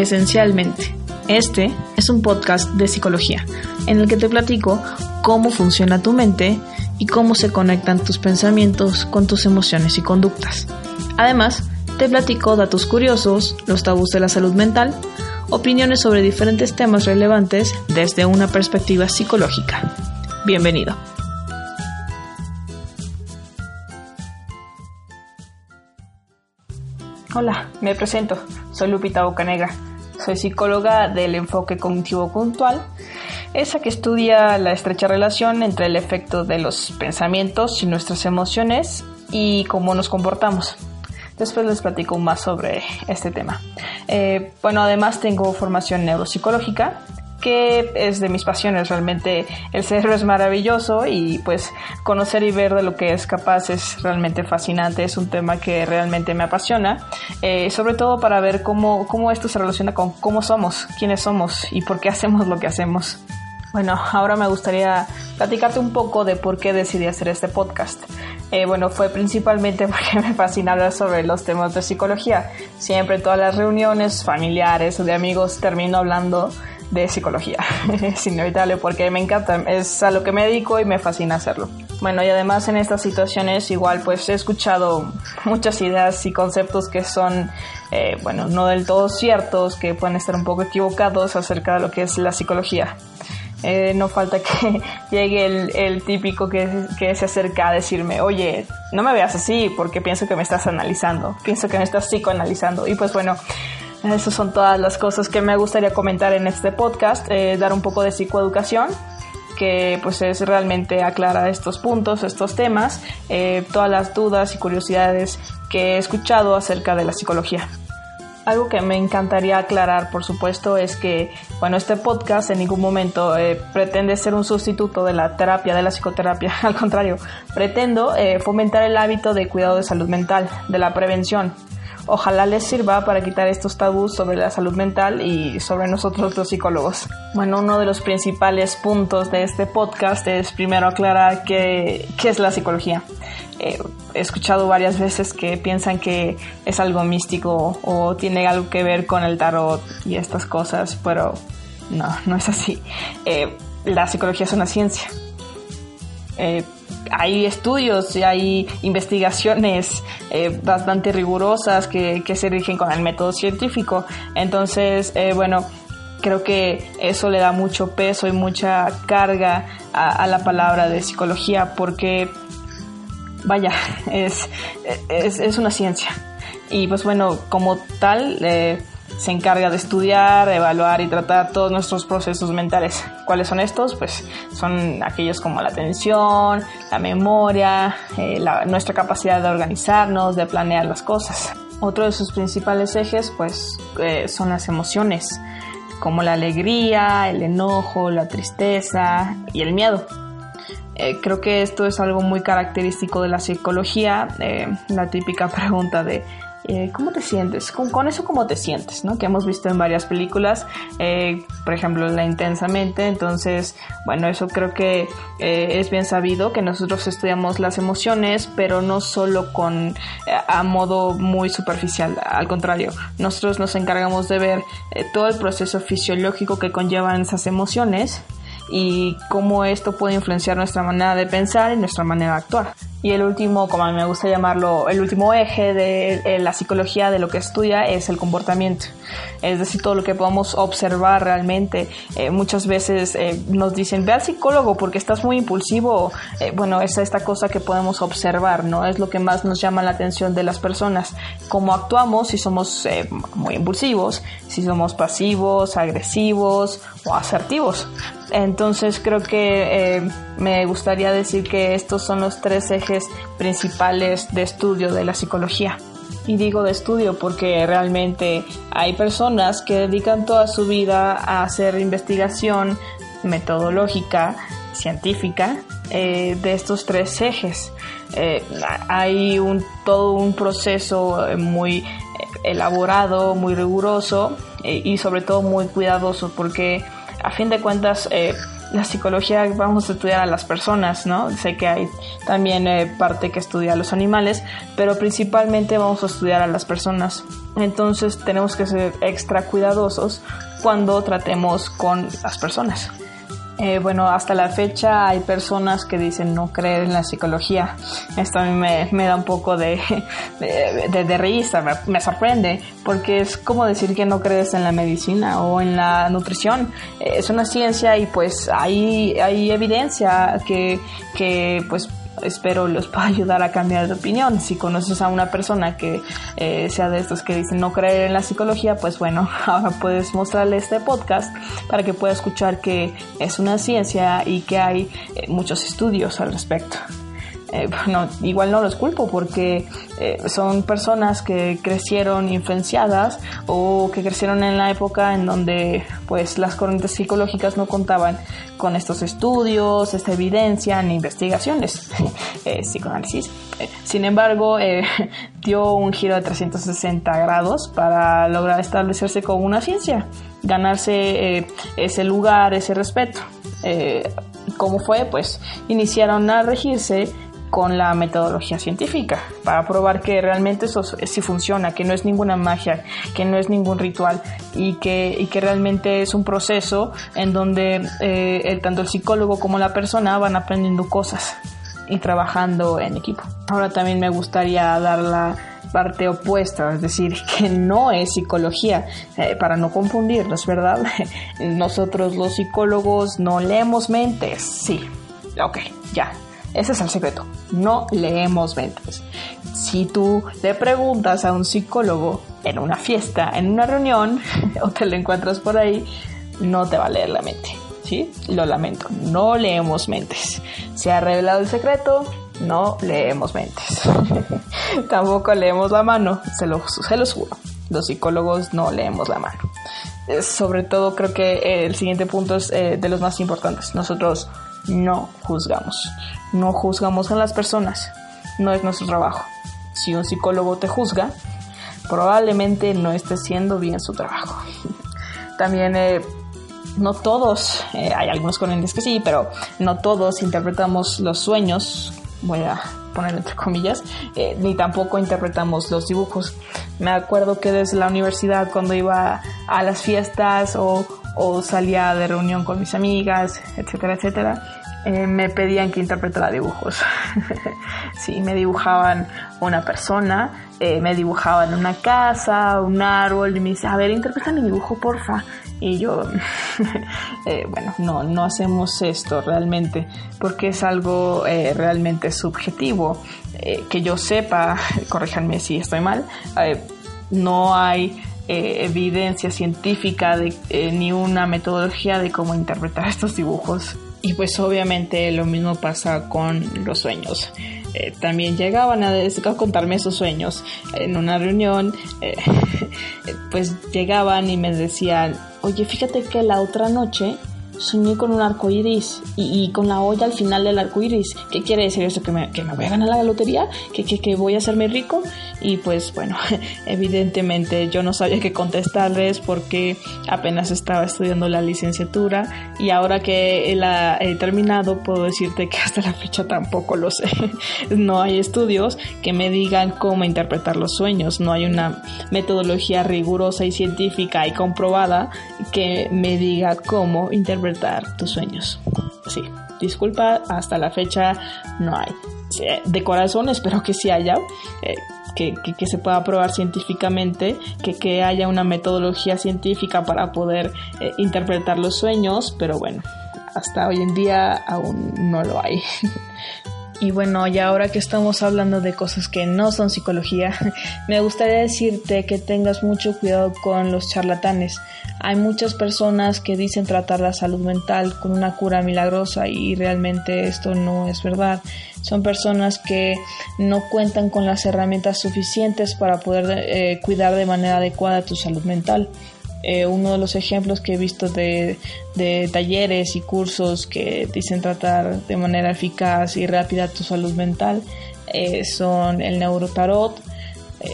Esencialmente, este es un podcast de psicología en el que te platico cómo funciona tu mente y cómo se conectan tus pensamientos con tus emociones y conductas. Además, te platico datos curiosos, los tabús de la salud mental, opiniones sobre diferentes temas relevantes desde una perspectiva psicológica. Bienvenido. Hola, me presento. Soy Lupita Bocanegra. Soy psicóloga del enfoque cognitivo puntual, esa que estudia la estrecha relación entre el efecto de los pensamientos y nuestras emociones y cómo nos comportamos. Después les platico más sobre este tema. Eh, bueno, además tengo formación neuropsicológica que es de mis pasiones. Realmente el cerebro es maravilloso y pues conocer y ver de lo que es capaz es realmente fascinante. Es un tema que realmente me apasiona, eh, sobre todo para ver cómo, cómo esto se relaciona con cómo somos, quiénes somos y por qué hacemos lo que hacemos. Bueno, ahora me gustaría platicarte un poco de por qué decidí hacer este podcast. Eh, bueno, fue principalmente porque me fascina hablar sobre los temas de psicología. Siempre en todas las reuniones familiares o de amigos termino hablando de psicología. es inevitable porque me encanta, es a lo que me dedico y me fascina hacerlo. Bueno, y además en estas situaciones igual pues he escuchado muchas ideas y conceptos que son, eh, bueno, no del todo ciertos, que pueden estar un poco equivocados acerca de lo que es la psicología. Eh, no falta que llegue el, típico que, que, se acerca a decirme, oye, no me veas así porque pienso que me estás analizando, pienso que me estás psicoanalizando. Y pues bueno, esas son todas las cosas que me gustaría comentar en este podcast, eh, dar un poco de psicoeducación que pues es realmente aclarar estos puntos, estos temas, eh, todas las dudas y curiosidades que he escuchado acerca de la psicología. Algo que me encantaría aclarar, por supuesto, es que, bueno, este podcast en ningún momento eh, pretende ser un sustituto de la terapia, de la psicoterapia. Al contrario, pretendo fomentar el hábito de cuidado de salud mental, de la prevención, Ojalá les sirva para quitar estos tabús sobre la salud mental y sobre nosotros los psicólogos. Bueno, uno de los principales puntos de este podcast es primero aclarar qué, qué es la psicología. Eh, he escuchado varias veces que piensan que es algo místico o tiene algo que ver con el tarot y estas cosas, pero no, no es así. Eh, la psicología es una ciencia. Eh, hay estudios y hay investigaciones eh, bastante rigurosas que, se rigen con el método científico. Entonces, eh, bueno, creo que eso le da mucho peso y mucha carga a, la palabra de psicología porque, vaya, es, es, una ciencia. Y pues bueno, como tal, eh, se encarga de estudiar, evaluar y tratar todos nuestros procesos mentales. ¿Cuáles son estos? Pues son aquellos como la atención, la memoria, eh, nuestra capacidad de organizarnos, de planear las cosas. Otro de sus principales ejes pues eh, son las emociones, como la alegría, el enojo, la tristeza y el miedo. Eh, creo que esto es algo muy característico de la psicología, la típica pregunta de eh, ¿cómo te sientes? Con, eso, ¿cómo te sientes? ¿no? Que hemos visto en varias películas, eh, por ejemplo, La Intensamente. Entonces, bueno, eso creo que eh, es bien sabido que nosotros estudiamos las emociones, pero no solo con a modo muy superficial. Al contrario, nosotros nos encargamos de ver todo el proceso fisiológico que conllevan esas emociones y cómo esto puede influenciar nuestra manera de pensar y nuestra manera de actuar. Y el último, como a mí me gusta llamarlo, el último eje de la psicología de lo que estudia es el comportamiento. Es decir, todo lo que podemos observar realmente. Eh, muchas veces eh, nos dicen, ve al psicólogo porque estás muy impulsivo. Eh, bueno, es esta cosa que podemos observar, ¿no? Es lo que más nos llama la atención de las personas. Cómo actuamos, si somos muy impulsivos, si somos pasivos, agresivos o asertivos. Entonces creo que me gustaría decir que estos son los tres ejes principales de estudio de la psicología. Y digo de estudio porque realmente hay personas que dedican toda su vida a hacer investigación metodológica, científica, eh, de estos tres ejes. Eh, hay un, todo un proceso muy elaborado, muy riguroso eh, y sobre todo muy cuidadoso porque a fin de cuentas la psicología vamos a estudiar a las personas, ¿no? Sé que hay también eh, parte que estudia a los animales, pero principalmente vamos a estudiar a las personas. Entonces tenemos que ser extra cuidadosos cuando tratemos con las personas. Eh, bueno, hasta la fecha hay personas que dicen no creer en la psicología. Esto a mí me, da un poco de, de, risa, me, sorprende, porque es como decir que no crees en la medicina o en la nutrición. Eh, es una ciencia y pues hay, hay evidencia que, que pues espero los pueda ayudar a cambiar de opinión. Si conoces a una persona que eh, sea de estos que dicen no creer en la psicología, pues bueno, ahora puedes mostrarle este podcast para que pueda escuchar que es una ciencia y que hay eh, muchos estudios al respecto. Eh, bueno, igual no los culpo porque eh, son personas que crecieron influenciadas o que crecieron en la época en donde pues las corrientes psicológicas no contaban con estos estudios, esta evidencia ni investigaciones, eh, psicoanálisis. sin embargo, dio un giro de 360 grados para lograr establecerse como una ciencia, ganarse ese lugar, ese respeto. ¿Cómo fue? Pues iniciaron a regirse con la metodología científica para probar que realmente eso sí funciona, que no es ninguna magia, que no es ningún ritual y que, y que realmente es un proceso en donde eh, tanto el psicólogo como la persona van aprendiendo cosas y trabajando en equipo. Ahora también me gustaría dar la parte opuesta, es decir, que no es psicología, eh, para no confundirnos, ¿verdad? Nosotros los psicólogos no leemos mentes, sí, ok, ya, ese es el secreto. No leemos mentes. Si tú le preguntas a un psicólogo en una fiesta, en una reunión, o te lo encuentras por ahí, no te va a leer la mente. ¿Sí? Lo lamento. No leemos mentes. Se ha revelado el secreto. No leemos mentes. Tampoco leemos la mano. Se lo, se los juro. Los psicólogos no leemos la mano. Sobre todo creo que el siguiente punto es eh, de los más importantes. Nosotros no juzgamos. No juzgamos a las personas. No es nuestro trabajo. Si un psicólogo te juzga, probablemente no esté haciendo bien su trabajo. También eh, no todos, eh, hay algunos corrientes que sí, pero no todos interpretamos los sueños, voy a poner entre comillas, eh, ni tampoco interpretamos los dibujos. Me acuerdo que desde la universidad cuando iba a las fiestas o, o salía de reunión con mis amigas, etcétera, etcétera, eh, me pedían que interpretara dibujos. sí, me dibujaban una persona, eh, me dibujaban una casa, un árbol, y me dice, a ver, interpreta mi dibujo, porfa. Y yo, eh, bueno, no, no hacemos esto realmente, porque es algo realmente subjetivo. que yo sepa, corríjanme si estoy mal, no hay evidencia científica de, ni una metodología de cómo interpretar estos dibujos. Y pues obviamente lo mismo pasa con los sueños. Eh, también llegaban a, contarme esos sueños en una reunión, eh, pues llegaban y me decían, oye, fíjate que la otra noche soñé con un arco iris y, con la olla al final del arco iris. ¿Qué quiere decir eso? ¿Que me, que me voy a ganar la lotería? ¿Que, que, que voy a hacerme rico? Y pues bueno, evidentemente yo no sabía qué contestarles porque apenas estaba estudiando la licenciatura y ahora que la he terminado puedo decirte que hasta la fecha tampoco lo sé. No hay estudios que me digan cómo interpretar los sueños, no hay una metodología rigurosa y científica y comprobada que me diga cómo interpretar tus sueños. Sí, disculpa, hasta la fecha no hay. De corazón espero que sí haya. Eh, que, se pueda probar científicamente, que, que, haya una metodología científica para poder eh, interpretar los sueños, pero bueno, hasta hoy en día aún no lo hay. Y bueno, y ahora que estamos hablando de cosas que no son psicología, me gustaría decirte que tengas mucho cuidado con los charlatanes. Hay muchas personas que dicen tratar la salud mental con una cura milagrosa y realmente esto no es verdad. Son personas que no cuentan con las herramientas suficientes para poder eh, cuidar de manera adecuada tu salud mental. Eh, uno de los ejemplos que he visto de, talleres y cursos que dicen tratar de manera eficaz y rápida tu salud mental eh, son el neurotarot,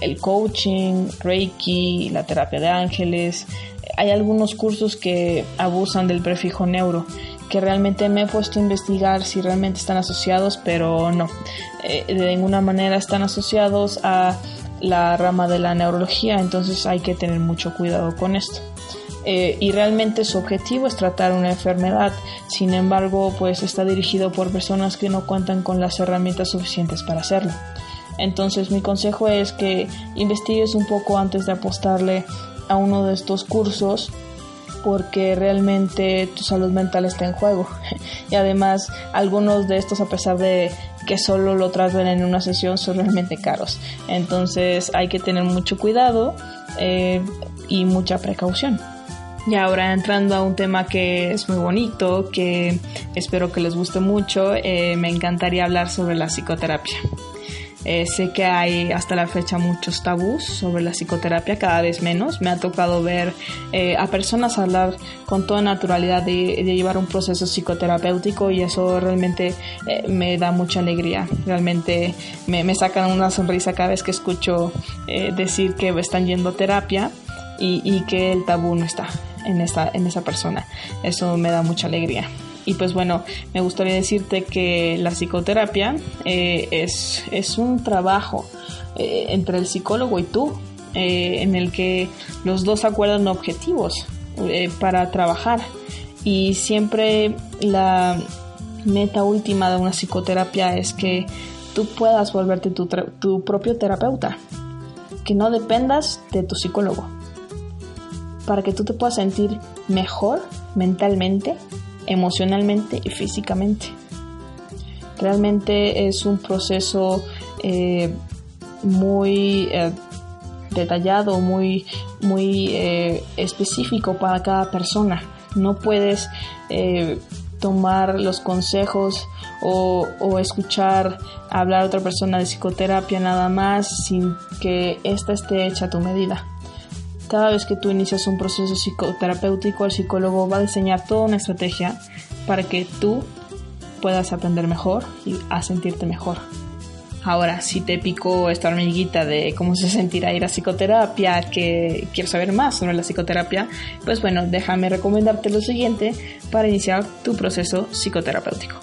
el coaching, Reiki, la terapia de ángeles. Hay algunos cursos que abusan del prefijo neuro, que realmente me he puesto a investigar si realmente están asociados, pero no, eh, de ninguna manera están asociados a la rama de la neurología, entonces hay que tener mucho cuidado con esto. Eh, y realmente su objetivo es tratar una enfermedad. Sin embargo, pues está dirigido por personas que no cuentan con las herramientas suficientes para hacerlo. Entonces mi consejo es que investigues un poco antes de apostarle a uno de estos cursos porque realmente tu salud mental está en juego. Y además algunos de estos a pesar de que solo lo traten en una sesión son realmente caros. Entonces hay que tener mucho cuidado eh, y mucha precaución. Y ahora entrando a un tema que es muy bonito, que espero que les guste mucho, eh, me encantaría hablar sobre la psicoterapia. Eh, sé que hay hasta la fecha muchos tabús sobre la psicoterapia, cada vez menos. Me ha tocado ver eh, a personas hablar con toda naturalidad de, llevar un proceso psicoterapéutico y eso realmente me da mucha alegría. Realmente me, me, sacan una sonrisa cada vez que escucho decir que están yendo a terapia y, y que el tabú no está en esa, en esa persona. Eso me da mucha alegría. Y pues bueno, me gustaría decirte que la psicoterapia eh, es, es, un trabajo eh, entre el psicólogo y tú, eh, en el que los dos acuerdan objetivos para trabajar. Y siempre la meta última de una psicoterapia es que tú puedas volverte tu, tu propio terapeuta, que no dependas de tu psicólogo para que tú te puedas sentir mejor mentalmente, emocionalmente y físicamente. Realmente es un proceso eh, muy eh, detallado, muy, muy eh, específico para cada persona. No puedes tomar los consejos o, o, escuchar hablar a otra persona de psicoterapia nada más sin que ésta esté hecha a tu medida. Cada vez que tú inicias un proceso psicoterapéutico, el psicólogo va a diseñar toda una estrategia para que tú puedas aprender mejor y a sentirte mejor. Ahora, si te picó esta hormiguita de cómo se sentirá ir a psicoterapia, que quiero saber más sobre la psicoterapia, pues bueno, déjame recomendarte lo siguiente para iniciar tu proceso psicoterapéutico.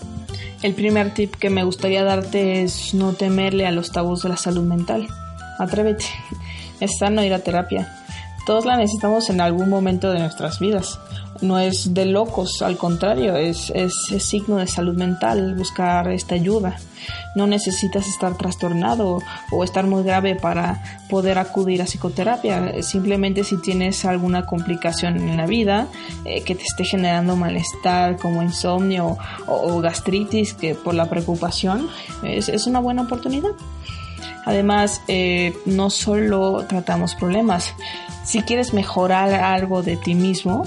El primer tip que me gustaría darte es no temerle a los tabús de la salud mental. Atrévete. Es sano ir a terapia. Todos la necesitamos en algún momento de nuestras vidas. No es de locos, al contrario, es, es, signo de salud mental buscar esta ayuda. No necesitas estar trastornado o estar muy grave para poder acudir a psicoterapia. Simplemente si tienes alguna complicación en la vida eh, que te esté generando malestar como insomnio o, gastritis que por la preocupación, es, es una buena oportunidad. Además, eh, no solo tratamos problemas, si quieres mejorar algo de ti mismo,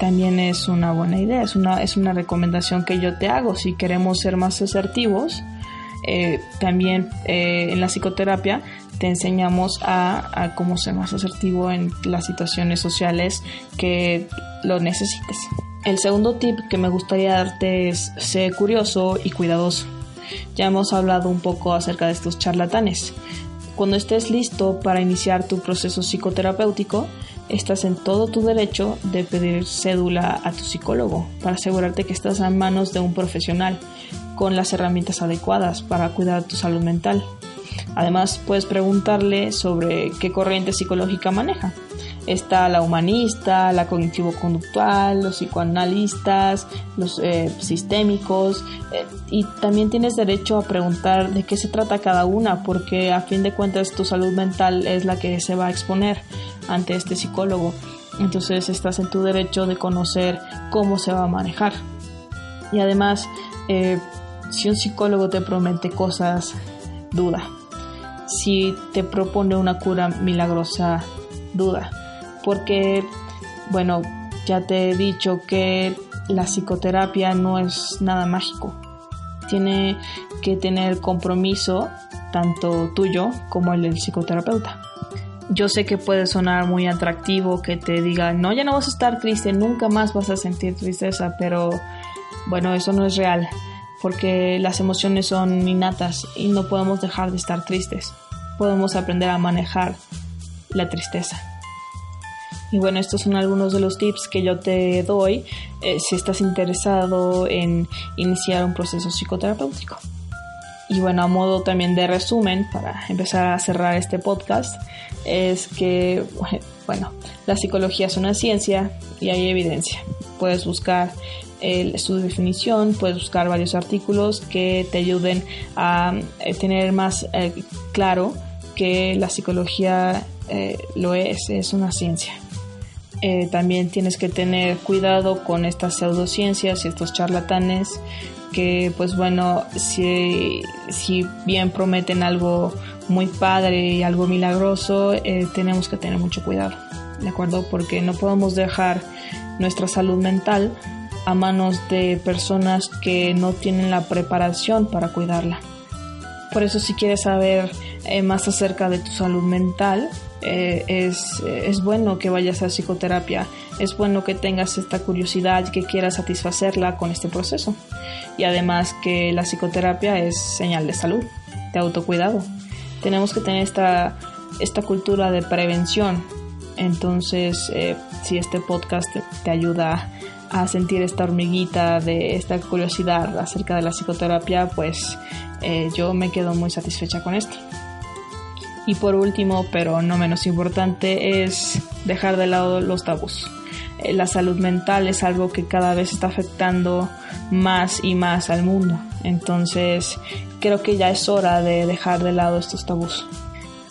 también es una buena idea, es una, es una recomendación que yo te hago. Si queremos ser más asertivos, eh, también eh, en la psicoterapia te enseñamos a, cómo ser más asertivo en las situaciones sociales que lo necesites. El segundo tip que me gustaría darte es ser curioso y cuidadoso. Ya hemos hablado un poco acerca de estos charlatanes. Cuando estés listo para iniciar tu proceso psicoterapéutico, estás en todo tu derecho de pedir cédula a tu psicólogo para asegurarte que estás en manos de un profesional con las herramientas adecuadas para cuidar tu salud mental. Además, puedes preguntarle sobre qué corriente psicológica maneja Está la humanista, la cognitivo-conductual, los psicoanalistas, los eh, sistémicos. Eh, y también tienes derecho a preguntar de qué se trata cada una, porque a fin de cuentas tu salud mental es la que se va a exponer ante este psicólogo. Entonces estás en tu derecho de conocer cómo se va a manejar. Y además, eh, si un psicólogo te promete cosas, duda. Si te propone una cura milagrosa, duda porque, bueno, ya te he dicho que la psicoterapia no es nada mágico. Tiene que tener compromiso, tanto tuyo como el del psicoterapeuta. Yo sé que puede sonar muy atractivo que te diga, no, ya no vas a estar triste, nunca más vas a sentir tristeza, pero bueno, eso no es real, porque las emociones son innatas y no podemos dejar de estar tristes. Podemos aprender a manejar la tristeza. Y bueno, estos son algunos de los tips que yo te doy eh, si estás interesado en iniciar un proceso psicoterapéutico. Y bueno, a modo también de resumen, para empezar a cerrar este podcast, es que, bueno, la psicología es una ciencia y hay evidencia. Puedes buscar su definición, puedes buscar varios artículos que te ayuden a eh, tener más eh, claro que la psicología lo es, es una ciencia. También tienes que tener cuidado con estas pseudociencias y estos charlatanes que pues bueno, si, si bien prometen algo muy padre y algo milagroso, tenemos que tener mucho cuidado, ¿de acuerdo? Porque no podemos dejar nuestra salud mental a manos de personas que no tienen la preparación para cuidarla. Por eso si quieres saber eh, más acerca de tu salud mental, eh, es, es, bueno que vayas a psicoterapia, es bueno que tengas esta curiosidad y que quieras satisfacerla con este proceso. Y además que la psicoterapia es señal de salud, de autocuidado. Tenemos que tener esta, esta cultura de prevención. Entonces, eh, si este podcast te ayuda a sentir esta hormiguita de esta curiosidad acerca de la psicoterapia, pues eh, yo me quedo muy satisfecha con esto. Y por último, pero no menos importante, es dejar de lado los tabús. Eh, la salud mental es algo que cada vez está afectando más y más al mundo. Entonces, creo que ya es hora de dejar de lado estos tabús.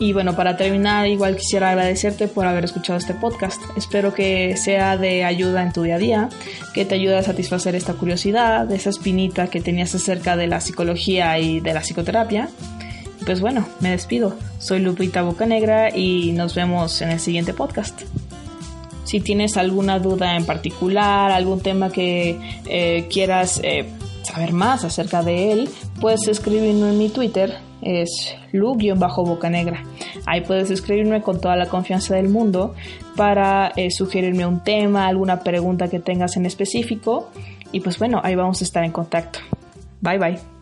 Y bueno, para terminar, igual quisiera agradecerte por haber escuchado este podcast. Espero que sea de ayuda en tu día a día, que te ayude a satisfacer esta curiosidad, esa espinita que tenías acerca de la psicología y de la psicoterapia. Pues bueno, me despido. Soy Lupita Bocanegra y nos vemos en el siguiente podcast. Si tienes alguna duda en particular, algún tema que eh, quieras eh, saber más acerca de él, puedes escribirme en mi Twitter es lu-boca negra. Ahí puedes escribirme con toda la confianza del mundo para eh, sugerirme un tema, alguna pregunta que tengas en específico. Y pues bueno, ahí vamos a estar en contacto. Bye bye.